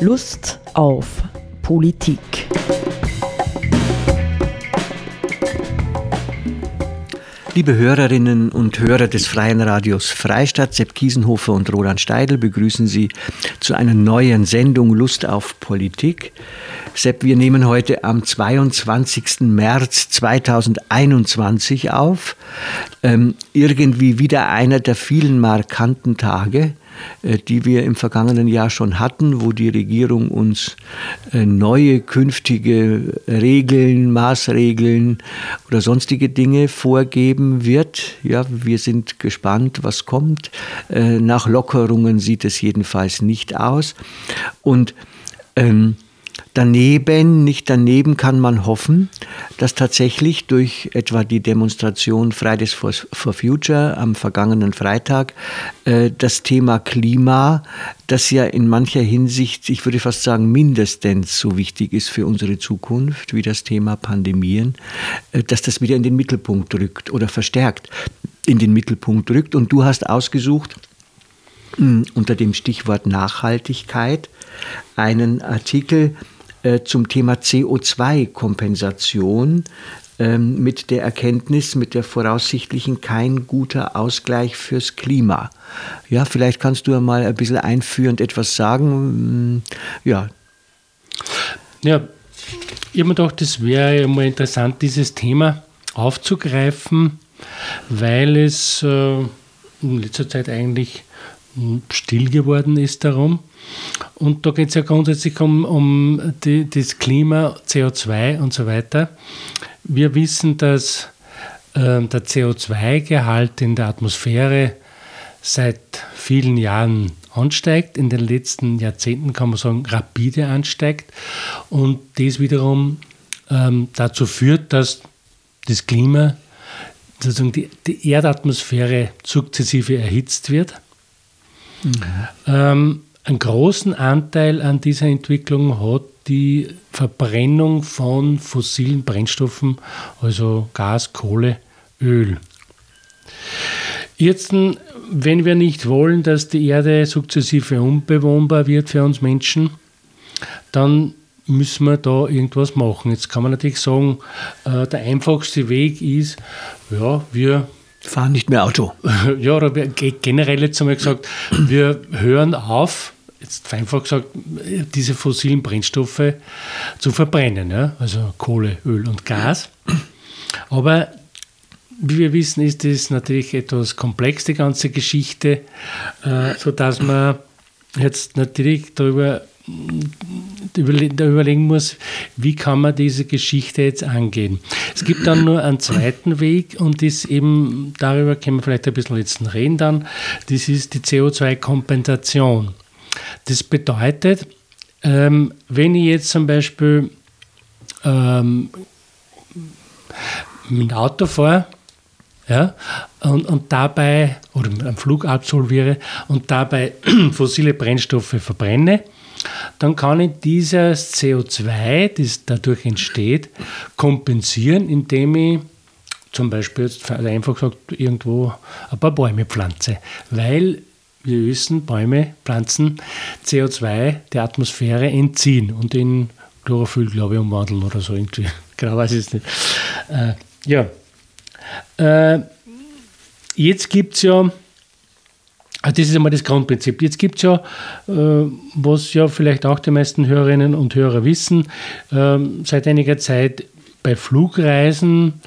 Lust auf Politik. Liebe Hörerinnen und Hörer des Freien Radios Freistadt, Sepp Kiesenhofer und Roland Steidl begrüßen Sie zu einer neuen Sendung Lust auf Politik. Sepp, wir nehmen heute am 22. März 2021 auf. Ähm, irgendwie wieder einer der vielen markanten Tage. Äh, die wir im vergangenen Jahr schon hatten, wo die Regierung uns äh, neue künftige Regeln, Maßregeln oder sonstige Dinge vorgeben wird. Ja, wir sind gespannt, was kommt. Äh, nach Lockerungen sieht es jedenfalls nicht aus. Und ähm, Daneben, nicht daneben kann man hoffen, dass tatsächlich durch etwa die Demonstration Fridays for, for Future am vergangenen Freitag äh, das Thema Klima, das ja in mancher Hinsicht, ich würde fast sagen, mindestens so wichtig ist für unsere Zukunft wie das Thema Pandemien, äh, dass das wieder in den Mittelpunkt rückt oder verstärkt in den Mittelpunkt rückt. Und du hast ausgesucht, hm, unter dem Stichwort Nachhaltigkeit einen Artikel, äh, zum Thema CO2-Kompensation ähm, mit der Erkenntnis, mit der voraussichtlichen kein guter Ausgleich fürs Klima. Ja, vielleicht kannst du ja mal ein bisschen einführend etwas sagen. Ja. Ja, ich habe mir gedacht, das wäre ja interessant, dieses Thema aufzugreifen, weil es äh, in letzter Zeit eigentlich still geworden ist darum. Und da geht es ja grundsätzlich um, um die, das Klima, CO2 und so weiter. Wir wissen, dass äh, der CO2-Gehalt in der Atmosphäre seit vielen Jahren ansteigt. In den letzten Jahrzehnten kann man sagen, rapide ansteigt. Und das wiederum ähm, dazu führt, dass das Klima, sozusagen die, die Erdatmosphäre sukzessive erhitzt wird. Mhm. Ähm, einen großen Anteil an dieser Entwicklung hat die Verbrennung von fossilen Brennstoffen, also Gas, Kohle, Öl. Jetzt, wenn wir nicht wollen, dass die Erde sukzessive unbewohnbar wird für uns Menschen, dann müssen wir da irgendwas machen. Jetzt kann man natürlich sagen, äh, der einfachste Weg ist, ja, wir fahren nicht mehr Auto. Ja, oder generell jetzt einmal gesagt, wir hören auf, jetzt einfach gesagt, diese fossilen Brennstoffe zu verbrennen, ja? also Kohle, Öl und Gas. Aber wie wir wissen, ist das natürlich etwas komplex, die ganze Geschichte, äh, sodass man jetzt natürlich darüber überlegen muss, wie kann man diese Geschichte jetzt angehen. Es gibt dann nur einen zweiten Weg und das eben, darüber können wir vielleicht ein bisschen jetzt reden dann, das ist die CO2-Kompensation. Das bedeutet, ähm, wenn ich jetzt zum Beispiel ähm, mit dem Auto fahre, ja, und, und dabei, oder mit einem Flug absolviere und dabei fossile Brennstoffe verbrenne, dann kann ich dieses CO2, das dadurch entsteht, kompensieren, indem ich zum Beispiel jetzt einfach gesagt irgendwo ein paar Bäume pflanze. Weil wir wissen, Bäume, Pflanzen CO2 der Atmosphäre entziehen und in Chlorophyll, glaube ich, umwandeln oder so irgendwie. Genau weiß ich es nicht. Äh, ja. Äh, jetzt gibt es ja, ah, das ist einmal das Grundprinzip. Jetzt gibt es ja, äh, was ja vielleicht auch die meisten Hörerinnen und Hörer wissen, äh, seit einiger Zeit bei Flugreisen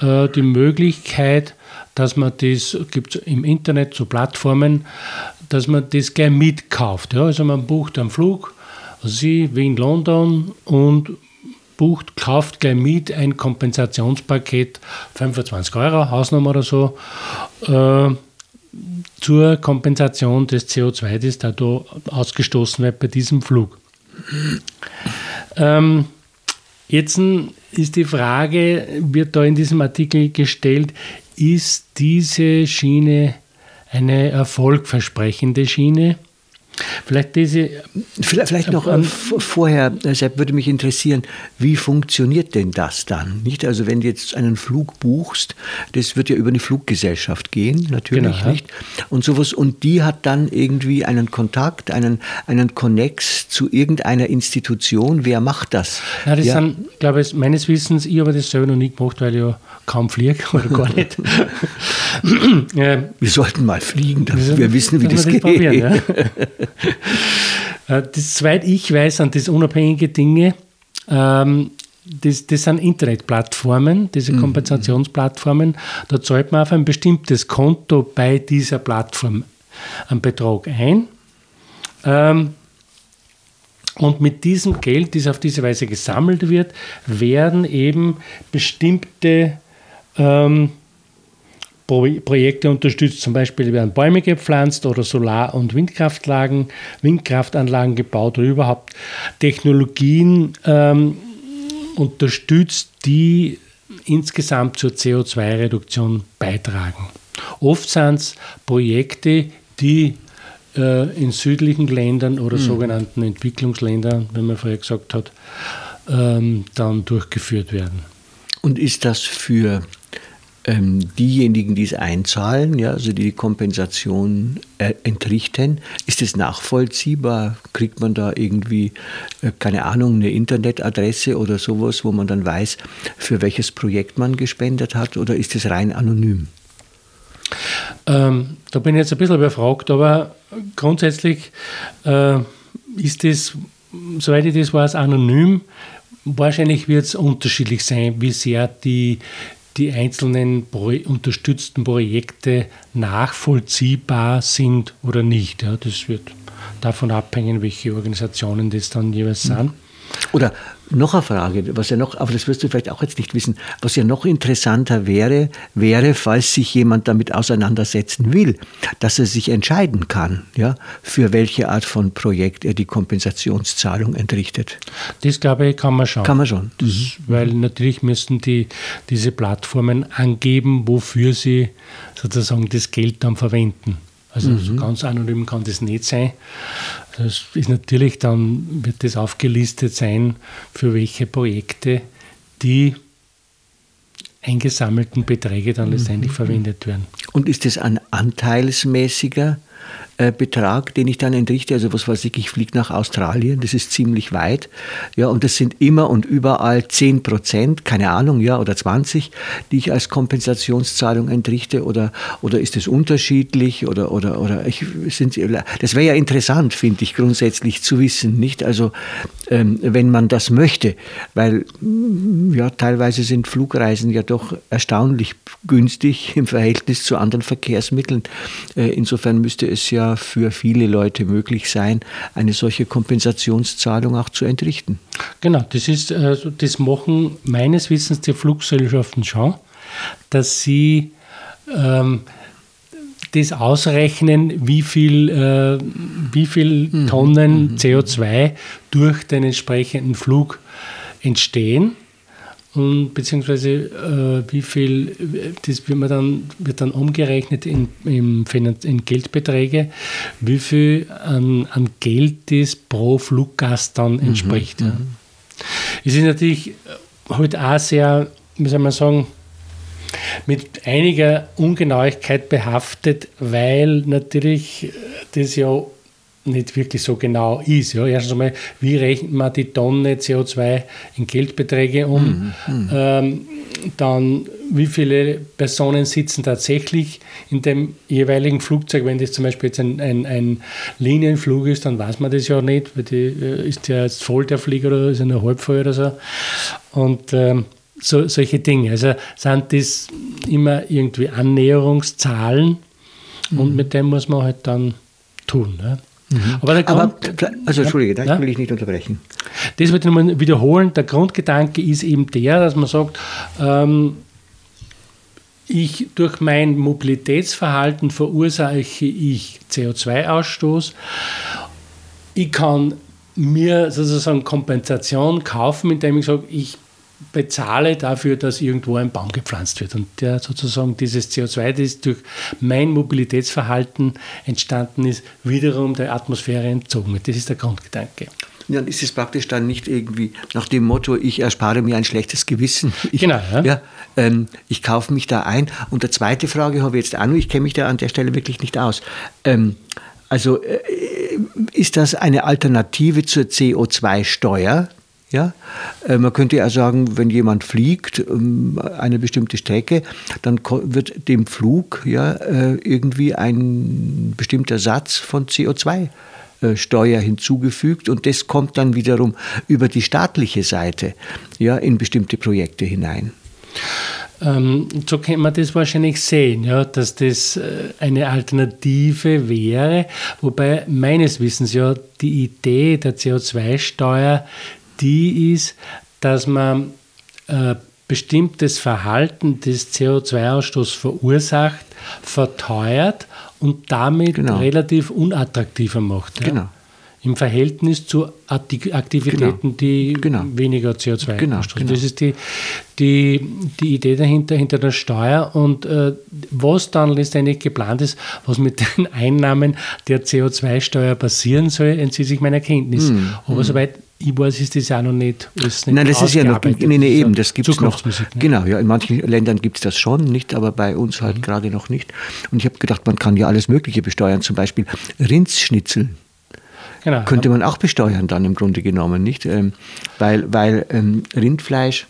äh, die Möglichkeit, dass man das, gibt im Internet so Plattformen, dass man das gleich mitkauft. Ja? Also man bucht einen Flug, Sie Wien, London und bucht, kauft gleich mit ein Kompensationspaket, 25 Euro, Hausnummer oder so, äh, zur Kompensation des CO2, das da ausgestoßen wird bei diesem Flug. Ähm, jetzt ist die Frage, wird da in diesem Artikel gestellt, ist diese Schiene eine erfolgversprechende Schiene? Vielleicht diese. Vielleicht, vielleicht noch äh, vorher, deshalb würde mich interessieren, wie funktioniert denn das dann? Nicht? Also wenn du jetzt einen Flug buchst, das wird ja über eine Fluggesellschaft gehen, natürlich genau, nicht. Und sowas, und die hat dann irgendwie einen Kontakt, einen, einen Connex zu irgendeiner Institution. Wer macht das? Ja, das ja. sind, glaube ich, meines Wissens, ich habe das selber noch nie gemacht, weil ich ja kaum fliege oder gar nicht. wir sollten mal fliegen, damit wir wissen, wie das, das geht. Ja. Äh, das zweite ich weiß, sind das unabhängige Dinge. Ähm, das, das sind Internetplattformen, diese mhm. Kompensationsplattformen. Da zahlt man auf ein bestimmtes Konto bei dieser Plattform einen Betrag ein. Ähm, und mit diesem Geld, das auf diese Weise gesammelt wird, werden eben bestimmte ähm, Projekte unterstützt. Zum Beispiel werden Bäume gepflanzt oder Solar- und Windkraftanlagen, Windkraftanlagen gebaut oder überhaupt Technologien ähm, unterstützt, die insgesamt zur CO2-Reduktion beitragen. Oft sind es Projekte, die äh, in südlichen Ländern oder mhm. sogenannten Entwicklungsländern, wie man vorher gesagt hat, ähm, dann durchgeführt werden. Und ist das für ähm, diejenigen, die es einzahlen, ja, also die die Kompensation äh, entrichten, ist es nachvollziehbar? Kriegt man da irgendwie, äh, keine Ahnung, eine Internetadresse oder sowas, wo man dann weiß, für welches Projekt man gespendet hat, oder ist es rein anonym? Ähm, da bin ich jetzt ein bisschen überfragt, aber grundsätzlich äh, ist es, soweit ich das weiß, anonym. Wahrscheinlich wird es unterschiedlich sein, wie sehr die, die einzelnen unterstützten Projekte nachvollziehbar sind oder nicht. Ja, das wird davon abhängen, welche Organisationen das dann jeweils mhm. sind. Oder noch eine Frage, was ja noch, aber das wirst du vielleicht auch jetzt nicht wissen, was ja noch interessanter wäre, wäre, falls sich jemand damit auseinandersetzen will, dass er sich entscheiden kann, ja, für welche Art von Projekt er die Kompensationszahlung entrichtet. Das glaube ich, kann man schon. Kann man schon. Das, mhm. Weil natürlich müssen die, diese Plattformen angeben, wofür sie sozusagen das Geld dann verwenden. Also mhm. so ganz anonym kann das nicht sein. Das ist natürlich dann, wird das aufgelistet sein, für welche Projekte die eingesammelten Beträge dann letztendlich mhm. verwendet werden. Und ist das ein anteilsmäßiger äh, Betrag, den ich dann entrichte. Also was weiß ich, ich fliege nach Australien, das ist ziemlich weit. Ja, und das sind immer und überall 10 Prozent, keine Ahnung, ja, oder 20, die ich als Kompensationszahlung entrichte. Oder, oder ist es unterschiedlich? Oder, oder, oder ich, sind, das wäre ja interessant, finde ich, grundsätzlich zu wissen, nicht? Also, ähm, wenn man das möchte, weil ja, teilweise sind Flugreisen ja doch erstaunlich günstig im Verhältnis zu anderen Verkehrsmitteln. Äh, insofern müsste es ja für viele Leute möglich sein, eine solche Kompensationszahlung auch zu entrichten. Genau, das ist, also das machen meines Wissens die Fluggesellschaften schon, dass sie ähm, das ausrechnen, wie viel, äh, wie viel mhm. Tonnen mhm. CO2 durch den entsprechenden Flug entstehen und beziehungsweise äh, wie viel, das wird, man dann, wird dann umgerechnet in, in, in Geldbeträge, wie viel an, an Geld das pro Fluggast dann mhm, entspricht. Mhm, ja. Es ist natürlich halt auch sehr, wie soll man sagen, mit einiger Ungenauigkeit behaftet, weil natürlich das ja nicht wirklich so genau ist. Ja, erstens einmal, wie rechnet man die Tonne CO2 in Geldbeträge um? Mhm. mhm. Ähm, dann, wie viele Personen sitzen tatsächlich in dem jeweiligen Flugzeug? Wenn das zum Beispiel jetzt ein, ein, ein Linienflug ist, dann weiß man das ja nicht, weil die, äh, ist ja jetzt voll der Flieger oder ist er nur halb voll oder so. Und ähm, so, solche Dinge. Also sind das immer irgendwie Annäherungszahlen mhm. und mit dem muss man halt dann tun. Ne? Mhm. Aber, Grund, Aber, also Entschuldige, da ja? will ich nicht unterbrechen. Das ich nochmal wiederholen. Der Grundgedanke ist eben der, dass man sagt, ähm, ich, durch mein Mobilitätsverhalten verursache ich CO2-Ausstoß. Ich kann mir sozusagen Kompensation kaufen, indem ich sage, ich bezahle dafür, dass irgendwo ein Baum gepflanzt wird. Und der sozusagen dieses CO2, das durch mein Mobilitätsverhalten entstanden ist, wiederum der Atmosphäre entzogen wird. Das ist der Grundgedanke. Dann ist es praktisch dann nicht irgendwie nach dem Motto, ich erspare mir ein schlechtes Gewissen. Ich, genau. Ja. ja ähm, ich kaufe mich da ein. Und die zweite Frage habe ich jetzt auch noch, ich kenne mich da an der Stelle wirklich nicht aus. Ähm, also äh, ist das eine Alternative zur CO2-Steuer? Ja, äh, man könnte ja sagen, wenn jemand fliegt ähm, eine bestimmte Strecke, dann wird dem Flug ja äh, irgendwie ein bestimmter Satz von CO2 äh, Steuer hinzugefügt und das kommt dann wiederum über die staatliche Seite ja, in bestimmte Projekte hinein. Ähm, so kann man das wahrscheinlich sehen, ja, dass das eine Alternative wäre, wobei meines Wissens ja die Idee der CO2-Steuer die ist, dass man äh, bestimmtes Verhalten, das CO2-Ausstoß verursacht, verteuert und damit genau. relativ unattraktiver macht. Ja? Genau. Im Verhältnis zu Aktivitäten, genau. die genau. weniger CO2 genau. ausstoßen. Genau. Das ist die, die, die Idee dahinter, hinter der Steuer. Und äh, was dann letztendlich geplant ist, was mit den Einnahmen der CO2-Steuer passieren soll, entzieht sich meiner Kenntnis. Mm, Aber mm. soweit ich weiß, ist das ja noch nicht. Ist nicht Nein, das ist ja noch. Nee, nee, eben, das gibt es noch. Ne? Genau, ja, in manchen Ländern gibt es das schon, nicht, aber bei uns halt mhm. gerade noch nicht. Und ich habe gedacht, man kann ja alles Mögliche besteuern, zum Beispiel Rindsschnitzel. Genau. Könnte man auch besteuern dann im Grunde genommen, nicht? Ähm, weil weil ähm, Rindfleisch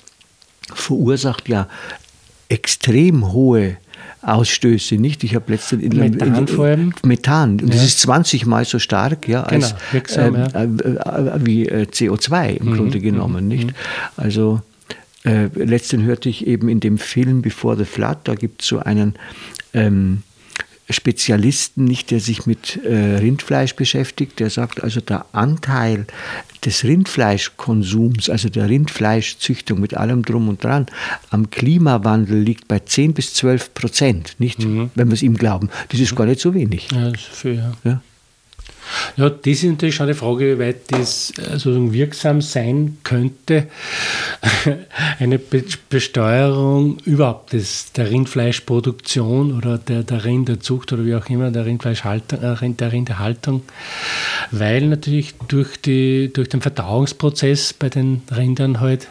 verursacht ja extrem hohe Ausstöße, nicht? Ich habe letztens in Methan in, vor allem. Methan und ja. das ist 20 mal so stark, ja, genau, als wirksam, äh, ja. Äh, äh, wie äh, CO2 im mhm. Grunde genommen, mhm. nicht? Also äh, letztens hörte ich eben in dem Film Before the Flood, da gibt es so einen ähm, Spezialisten nicht, der sich mit äh, Rindfleisch beschäftigt, der sagt also, der Anteil des Rindfleischkonsums, also der Rindfleischzüchtung mit allem drum und dran, am Klimawandel liegt bei 10 bis 12 Prozent, nicht? Mhm. Wenn wir es ihm glauben. Das ist gar nicht so wenig. Ja, das ist viel, ja. ja? Ja, das ist natürlich schon eine Frage, wie weit das also wirksam sein könnte. Eine Besteuerung überhaupt des, der Rindfleischproduktion oder der, der Rinderzucht oder wie auch immer, der Rindfleischhaltung, äh, der Rinderhaltung, weil natürlich durch, die, durch den Verdauungsprozess bei den Rindern halt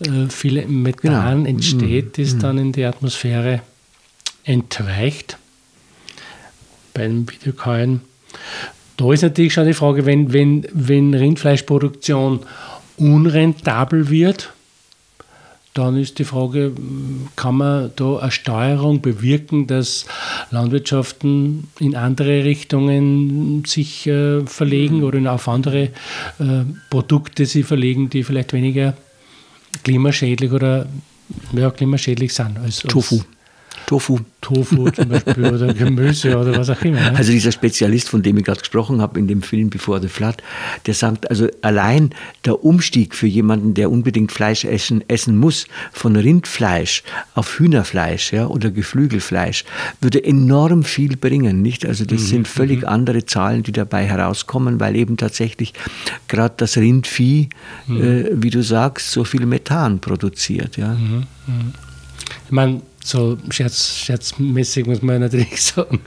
äh, viel Methan genau. entsteht, das mhm. dann in die Atmosphäre entweicht beim Wiederkäuen. Da ist natürlich schon die Frage, wenn, wenn, wenn Rindfleischproduktion unrentabel wird, dann ist die Frage, kann man da eine Steuerung bewirken, dass Landwirtschaften in andere Richtungen sich äh, verlegen mhm. oder auf andere äh, Produkte sie verlegen, die vielleicht weniger klimaschädlich oder ja, klimaschädlich sind als, als Tofu. Tofu. Tofu zum Beispiel oder Gemüse oder was auch immer. Ne? Also dieser Spezialist, von dem ich gerade gesprochen habe in dem Film Before the Flood, der sagt, also allein der Umstieg für jemanden, der unbedingt Fleisch essen, essen muss, von Rindfleisch auf Hühnerfleisch ja, oder Geflügelfleisch, würde enorm viel bringen. Nicht? Also das mhm. sind völlig mhm. andere Zahlen, die dabei herauskommen, weil eben tatsächlich gerade das Rindvieh, mhm. äh, wie du sagst, so viel Methan produziert. Ja. Mhm. mhm. Ich meine, so scherz, scherzmäßig muss man natürlich sagen,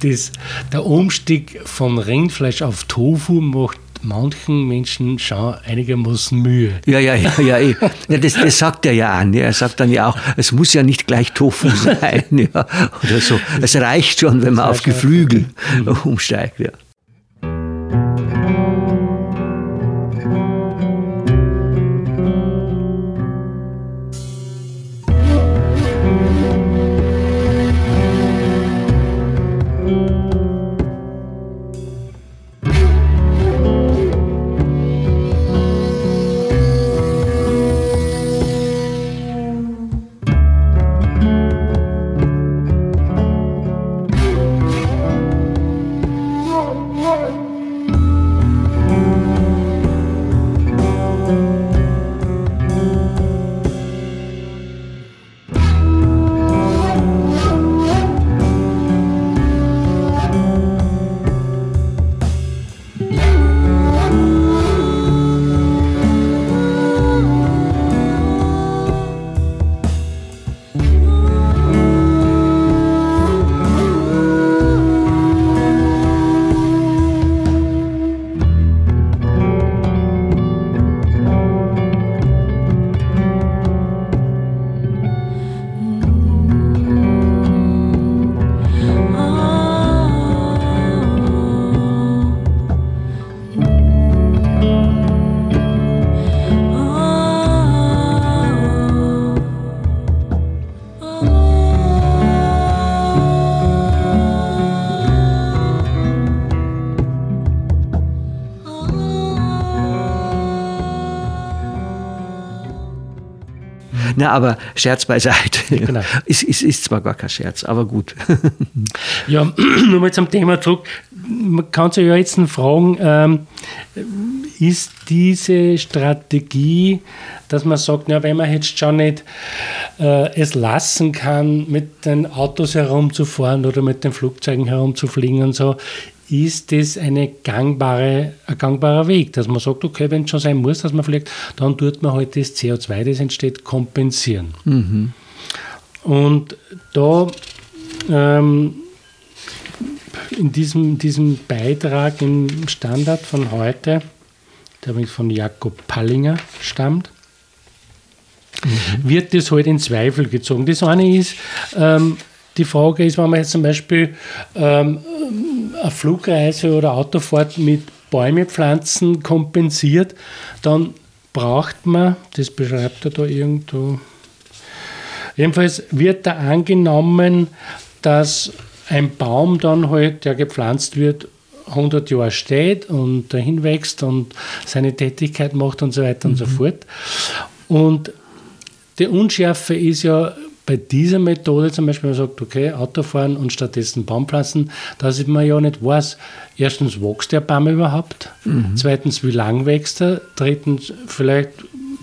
das, der Umstieg von Rindfleisch auf Tofu macht manchen Menschen schon einigermaßen Mühe. Ja, ja, ja, ja, eh. ja das, das sagt er ja an. Er sagt dann ja auch, es muss ja nicht gleich Tofu sein ja, oder so. Es reicht schon, wenn man auf Geflügel umsteigt. Ja. Na, aber Scherz beiseite. Genau. Ist, ist, ist zwar gar kein Scherz, aber gut. ja, nur mal zum Thema zurück. Man kann sich ja jetzt fragen, ähm, ist diese Strategie, dass man sagt, ja, wenn man jetzt schon nicht äh, es lassen kann, mit den Autos herumzufahren oder mit den Flugzeugen herumzufliegen und so, ist das eine gangbare, ein gangbarer Weg, dass man sagt, okay, wenn es schon sein muss, dass man fliegt, dann tut man halt das CO2, das entsteht, kompensieren. Mhm. Und da ähm, in diesem, diesem Beitrag im Standard von heute, der übrigens von Jakob Pallinger stammt, mhm. wird das halt in Zweifel gezogen. Das eine ist, ähm, die Frage ist, wenn man jetzt zum Beispiel ähm, eine Flugreise oder Autofahrt mit Bäume pflanzen kompensiert, dann braucht man, das beschreibt er da irgendwo, jedenfalls wird da angenommen, dass ein Baum dann halt, der gepflanzt wird, 100 Jahre steht und dahin wächst und seine Tätigkeit macht und so weiter mhm. und so mhm. fort. Und die Unschärfe ist ja bei dieser Methode zum Beispiel, man sagt, okay, Autofahren und stattdessen Baumpflanzen, dass man ja nicht weiß, erstens, wächst der Baum überhaupt? Mhm. Zweitens, wie lang wächst er? Drittens, vielleicht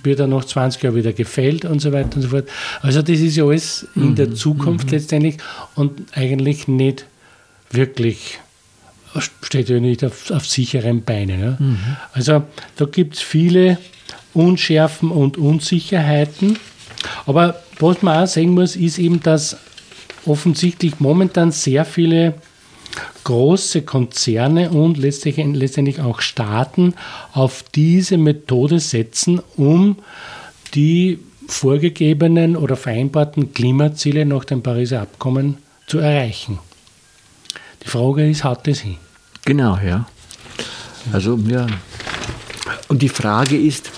wird er noch 20 Jahre wieder gefällt und so weiter und so fort. Also das ist ja alles in mhm. der Zukunft mhm. letztendlich und eigentlich nicht wirklich steht ja nicht auf, auf sicheren Beinen. Ja? Mhm. Also da gibt es viele Unschärfen und Unsicherheiten. Aber was man auch sehen muss, ist eben, dass offensichtlich momentan sehr viele große Konzerne und letztendlich, letztendlich auch Staaten auf diese Methode setzen, um die vorgegebenen oder vereinbarten Klimaziele nach dem Pariser Abkommen zu erreichen. Die Frage ist, hat es hin? Genau, ja. Also, ja. Und die Frage ist,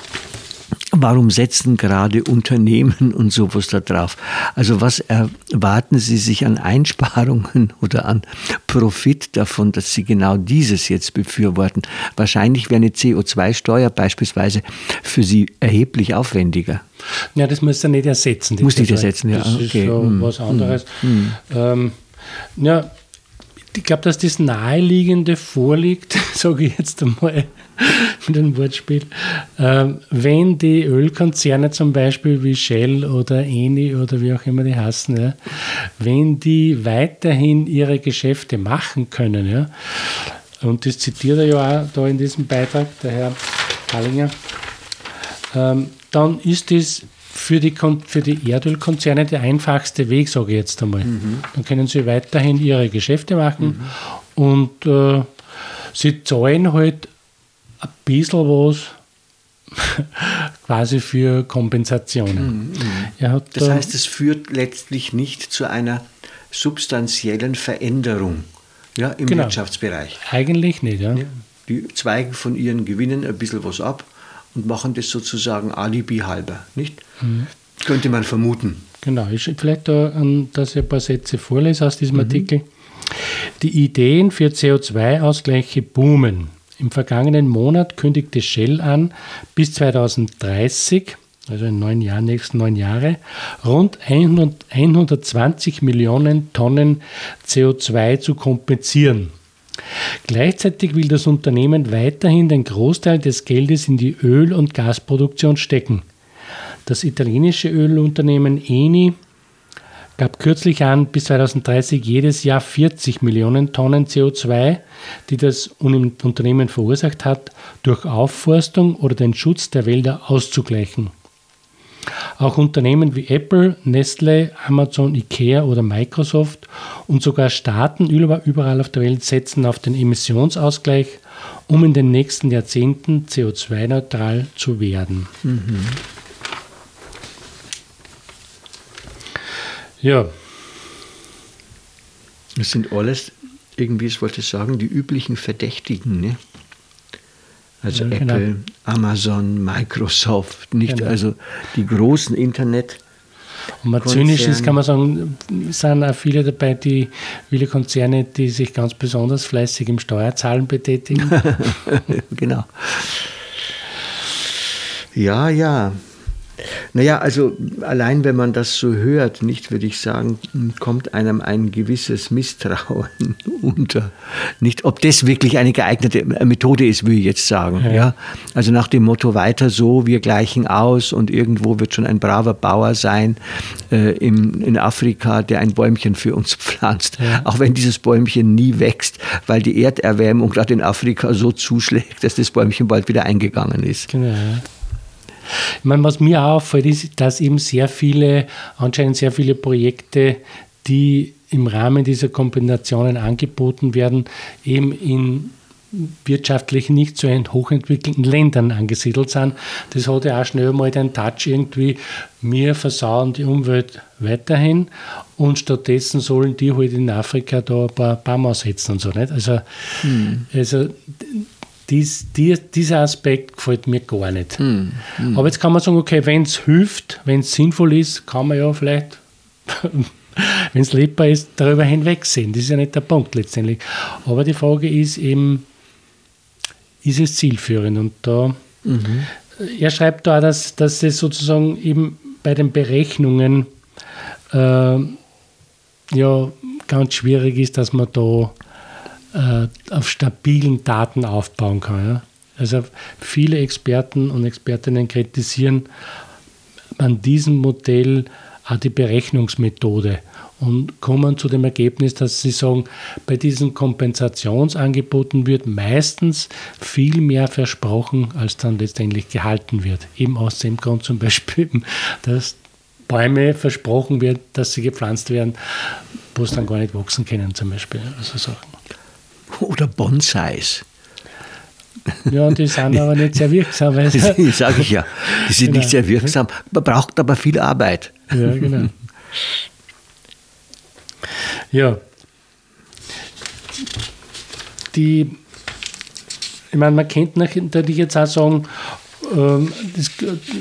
Warum setzen gerade Unternehmen und sowas da drauf? Also was erwarten Sie sich an Einsparungen oder an Profit davon, dass Sie genau dieses jetzt befürworten? Wahrscheinlich wäre eine CO2-Steuer beispielsweise für Sie erheblich aufwendiger. Ja, das muss er nicht ersetzen. Muss nicht ersetzen, ja. Das okay. ist so hm. was anderes. Hm. Ähm, ja, ich glaube, dass das Naheliegende vorliegt, sage ich jetzt einmal mit einem Wortspiel, ähm, wenn die Ölkonzerne zum Beispiel wie Shell oder Eni oder wie auch immer die heißen, ja, wenn die weiterhin ihre Geschäfte machen können, ja, und das zitiert er ja auch da in diesem Beitrag, der Herr Kallinger, ähm, dann ist das für die, für die Erdölkonzerne der einfachste Weg, sage ich jetzt einmal. Mhm. Dann können sie weiterhin ihre Geschäfte machen mhm. und äh, sie zahlen halt ein bisschen was quasi für Kompensationen. Mhm. mhm. das heißt, es führt letztlich nicht zu einer substanziellen Veränderung ja, im genau. Wirtschaftsbereich. Eigentlich nicht, ja. ja. Die zweigen von ihren Gewinnen ein bisschen was ab und machen das sozusagen Alibi halber, nicht? Mhm. Könnte man vermuten. Genau, ich vielleicht da, dass ich ein paar Sätze vorlese aus diesem mhm. Artikel. Die Ideen für CO2-Ausgleiche boomen. Im vergangenen Monat kündigte Shell an, bis 2030, also in neun Jahren, nächsten neun Jahre, rund 100, 120 Millionen Tonnen CO2 zu kompensieren. Gleichzeitig will das Unternehmen weiterhin den Großteil des Geldes in die Öl- und Gasproduktion stecken. Das italienische Ölunternehmen Eni gab kürzlich an, bis 2030 jedes Jahr 40 Millionen Tonnen CO2, die das Unternehmen verursacht hat, durch Aufforstung oder den Schutz der Wälder auszugleichen. Auch Unternehmen wie Apple, Nestle, Amazon, Ikea oder Microsoft und sogar Staaten überall auf der Welt setzen auf den Emissionsausgleich, um in den nächsten Jahrzehnten CO2-neutral zu werden. Mhm. Ja. Das sind alles, irgendwie, ich wollte sagen, die üblichen Verdächtigen. Ne? Also ja, Apple, genau. Amazon, Microsoft, nicht genau. also die großen Internet. Und man zynisch ist, kann man sagen, sind auch viele dabei, die viele Konzerne, die sich ganz besonders fleißig im Steuerzahlen betätigen. genau. Ja, ja. Naja, also allein wenn man das so hört, nicht, würde ich sagen, kommt einem ein gewisses Misstrauen unter. Nicht, ob das wirklich eine geeignete Methode ist, würde ich jetzt sagen. Ja. ja. Also nach dem Motto weiter so, wir gleichen aus und irgendwo wird schon ein braver Bauer sein äh, im, in Afrika, der ein Bäumchen für uns pflanzt. Ja. Auch wenn dieses Bäumchen nie wächst, weil die Erderwärmung gerade in Afrika so zuschlägt, dass das Bäumchen bald wieder eingegangen ist. Genau. Ja. Ich meine, was mir auch auffällt, ist, dass eben sehr viele, anscheinend sehr viele Projekte, die im Rahmen dieser Kombinationen angeboten werden, eben in wirtschaftlich nicht so hochentwickelten Ländern angesiedelt sind. Das hat ja auch schnell mal den Touch irgendwie, wir versauen die Umwelt weiterhin und stattdessen sollen die halt in Afrika da ein paar Baum aussetzen und so. Nicht? Also, hm. also dies, dies, dieser Aspekt gefällt mir gar nicht. Hm, hm. Aber jetzt kann man sagen, okay, wenn es hilft, wenn es sinnvoll ist, kann man ja vielleicht, wenn es lebbar ist, darüber hinwegsehen. Das ist ja nicht der Punkt letztendlich. Aber die Frage ist eben, ist es zielführend? Und da, mhm. er schreibt da, dass, dass es sozusagen eben bei den Berechnungen äh, ja ganz schwierig ist, dass man da äh, auf stabilen Daten aufbauen kann. Ja? Also viele Experten und Expertinnen kritisieren an diesem Modell auch die Berechnungsmethode und kommen zu dem Ergebnis, dass sie sagen, bei diesen Kompensationsangeboten wird meistens viel mehr versprochen, als dann letztendlich gehalten wird. Eben aus dem Grund zum Beispiel, dass Bäume versprochen wird, dass sie gepflanzt werden, wo es dann gar nicht wachsen können zum Beispiel. Also Sachen. Oder Bonsais. Ja, die sind aber nicht sehr wirksam. Das sage ich ja. Die sind genau. nicht sehr wirksam, man braucht aber viel Arbeit. Ja, genau. Ja. Die, ich meine, man könnte natürlich jetzt auch sagen, ähm, das,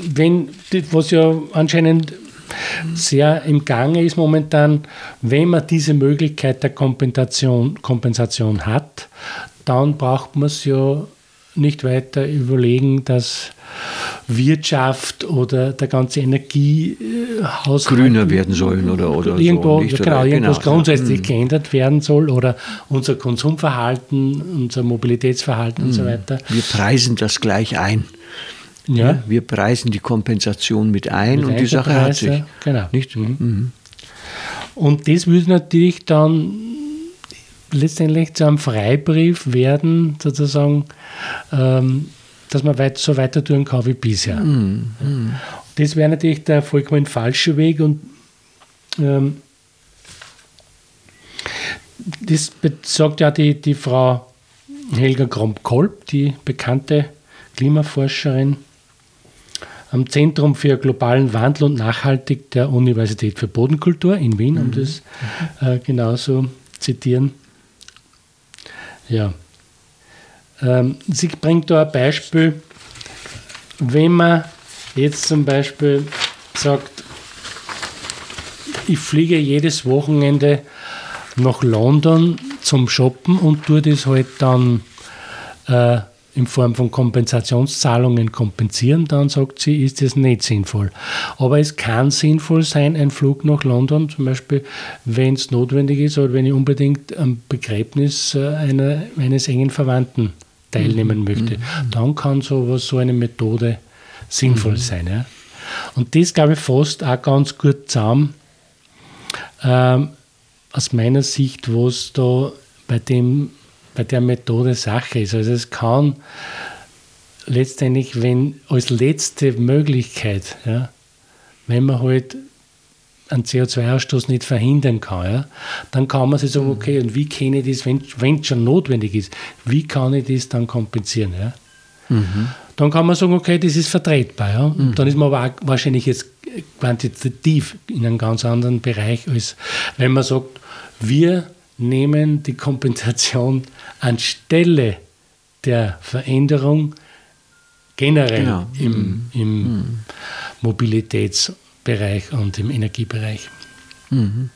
wenn, was ja anscheinend sehr im Gange ist momentan, wenn man diese Möglichkeit der Kompensation, Kompensation hat, dann braucht man es ja nicht weiter überlegen, dass Wirtschaft oder der ganze Energiehaushalt grüner werden sollen oder, oder irgendwo, so nicht, genau, oder? irgendwas genau, grundsätzlich ja. Mhm. geändert werden soll oder unser Konsumverhalten, unser Mobilitätsverhalten mhm. und so mhm. weiter. Wir preisen das gleich ein. Ja. Wir preisen die Kompensation mit ein mit und die Sache hat sich. Genau. Nicht? Mhm. Mhm. Und das würde natürlich dann letztendlich zu einem Freibrief werden, sozusagen, ähm, dass man weit, so weiter tun kann wie bisher. Mhm. mhm. Das wäre natürlich der vollkommen falsche Weg und ähm, das sagt ja die, die Frau Helga Kromp-Kolb, die bekannte Klimaforscherin, am Zentrum für globalen Wandel und Nachhaltig der Universität für Bodenkultur in Wien, um mhm. das äh, genauso zitieren. Ja. Ähm, sie bringt da ein Beispiel, wenn man jetzt zum Beispiel sagt, ich fliege jedes Wochenende nach London zum Shoppen und tue das halt dann äh, in Form von Kompensationszahlungen kompensieren, dann sagt sie, ist das nicht sinnvoll. Aber es kann sinnvoll sein, ein Flug nach London, zum Beispiel, wenn es notwendig ist oder wenn ich unbedingt am Begräbnis äh, einer, eines engen Verwandten teilnehmen mhm. möchte. Mhm. Dann kann sowas, so eine Methode sinnvoll mhm. sein. Ja. Und das, glaube ich, fasst auch ganz gut zusammen, ähm, aus meiner Sicht, was da bei dem bei der Methode Sache ist. Also es kann letztendlich, wenn als letzte Möglichkeit, ja, wenn man halt einen CO2-Ausstoß nicht verhindern kann, ja, dann kann man sich sagen, okay, und wie kann ich das, wenn es schon notwendig ist, wie kann ich das dann kompensieren? Ja? Mhm. Dann kann man sagen, okay, das ist vertretbar. Ja? Mhm. Dann ist man aber auch wahrscheinlich jetzt quantitativ in einem ganz anderen Bereich, als wenn man sagt, wir nehmen die Kompensation anstelle der Veränderung generell genau. im, mhm. im mhm. Mobilitätsbereich und im Energiebereich. Mhm.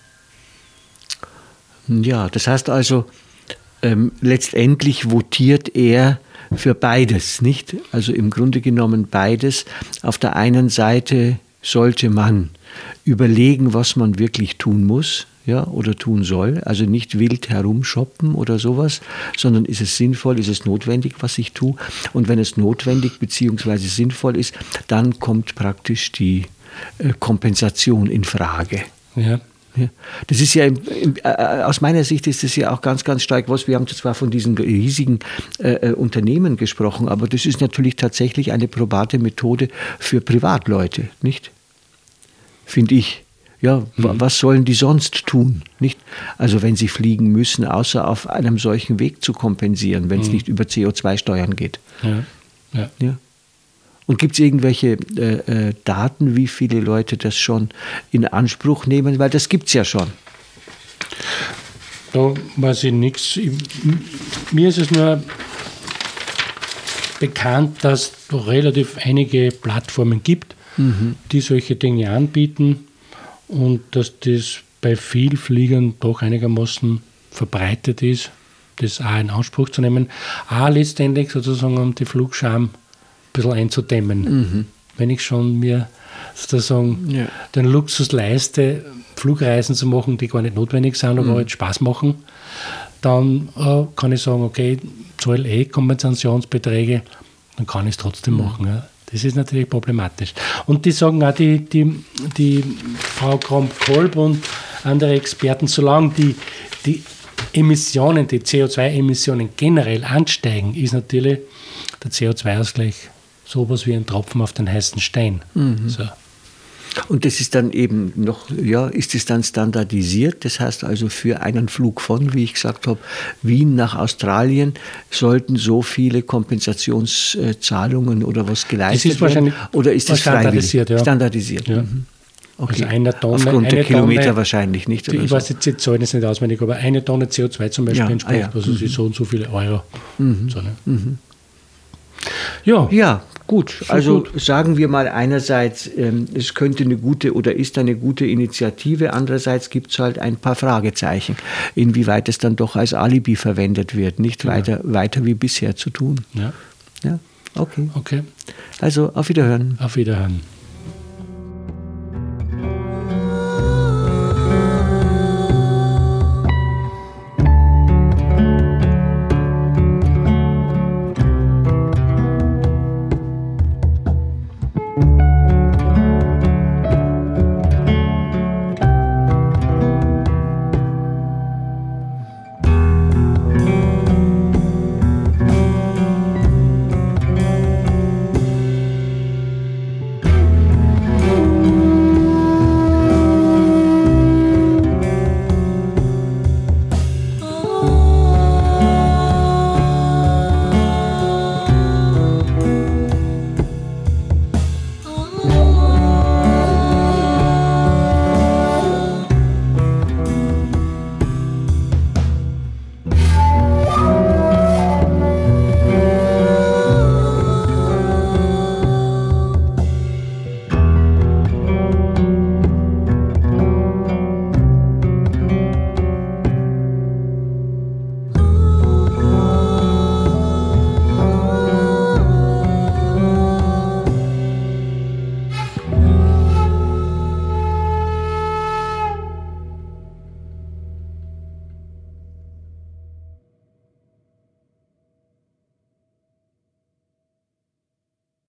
Ja, das heißt also, ähm, letztendlich votiert er für beides, nicht? Also im Grunde genommen beides. Auf der einen Seite sollte man überlegen, was man wirklich tun muss ja, oder tun soll. Also nicht wild herumshoppen oder sowas, sondern ist es sinnvoll, ist es notwendig, was ich tue. Und wenn es notwendig bzw. sinnvoll ist, dann kommt praktisch die äh, Kompensation in Frage. Ja. Ja, das ist ja im, im, äh, aus meiner Sicht ist das ja auch ganz, ganz stark was. Wir haben zwar von diesen riesigen äh, äh, Unternehmen gesprochen, aber das ist natürlich tatsächlich eine probate Methode für Privatleute, nicht? Finde ich. Ja, mhm. was sollen die sonst tun? Nicht? Also wenn sie fliegen müssen, außer auf einem solchen Weg zu kompensieren, wenn es mhm. nicht über CO2-Steuern geht. Ja. ja. ja. Und gibt es irgendwelche äh, äh, Daten, wie viele Leute das schon in Anspruch nehmen? Weil das gibt es ja schon. Da weiß ich nichts. Mir ist es nur bekannt, dass es relativ einige Plattformen gibt, mhm. die solche Dinge anbieten und dass das bei vielen Fliegern doch einigermaßen verbreitet ist, das auch in Anspruch zu nehmen. Auch letztendlich sozusagen um die Flugscham bisschen einzudämmen. Mhm. Wenn ich schon mir sozusagen ja. den Luxus leiste, Flugreisen zu machen, die gar nicht notwendig sind, aber mhm. halt Spaß machen, dann äh, kann ich sagen, okay, zahle eh Kompensationsbeträge, dann kann ich es trotzdem mhm. machen. Ja. Das ist natürlich problematisch. Und die sagen auch, die, die, die Frau Kramp-Kolb und andere Experten, solange die, die Emissionen, die CO2-Emissionen generell ansteigen, ist natürlich der CO2-Ausgleich sowas wie ein Tropfen auf den heißen Stein. Mhm. So. Und das ist dann eben noch, ja, ist es dann standardisiert? Das heißt also für einen Flug von, wie ich gesagt habe, Wien nach Australien sollten so viele Kompensationszahlungen oder was geleistet werden? Oder ist das standardisiert? Ja. Standardisiert. Ja. Mhm. Okay. Also eine Tonne, Aufgrund eine der Kilometer Tonne, wahrscheinlich nicht. Die, ich so. weiß jetzt die Zahlen jetzt nicht auswendig, aber eine Tonne CO2 zum Beispiel ja, entspricht ah, ja. also mhm. so und so viele Euro. Mhm. So, ne? mhm. Ja. ja, gut. Also gut. sagen wir mal einerseits, ähm, es könnte eine gute oder ist eine gute Initiative, andererseits gibt es halt ein paar Fragezeichen, inwieweit es dann doch als Alibi verwendet wird, nicht ja. weiter, weiter wie bisher zu tun. Ja. Ja, okay. Okay. Also auf Wiederhören. Auf Wiederhören.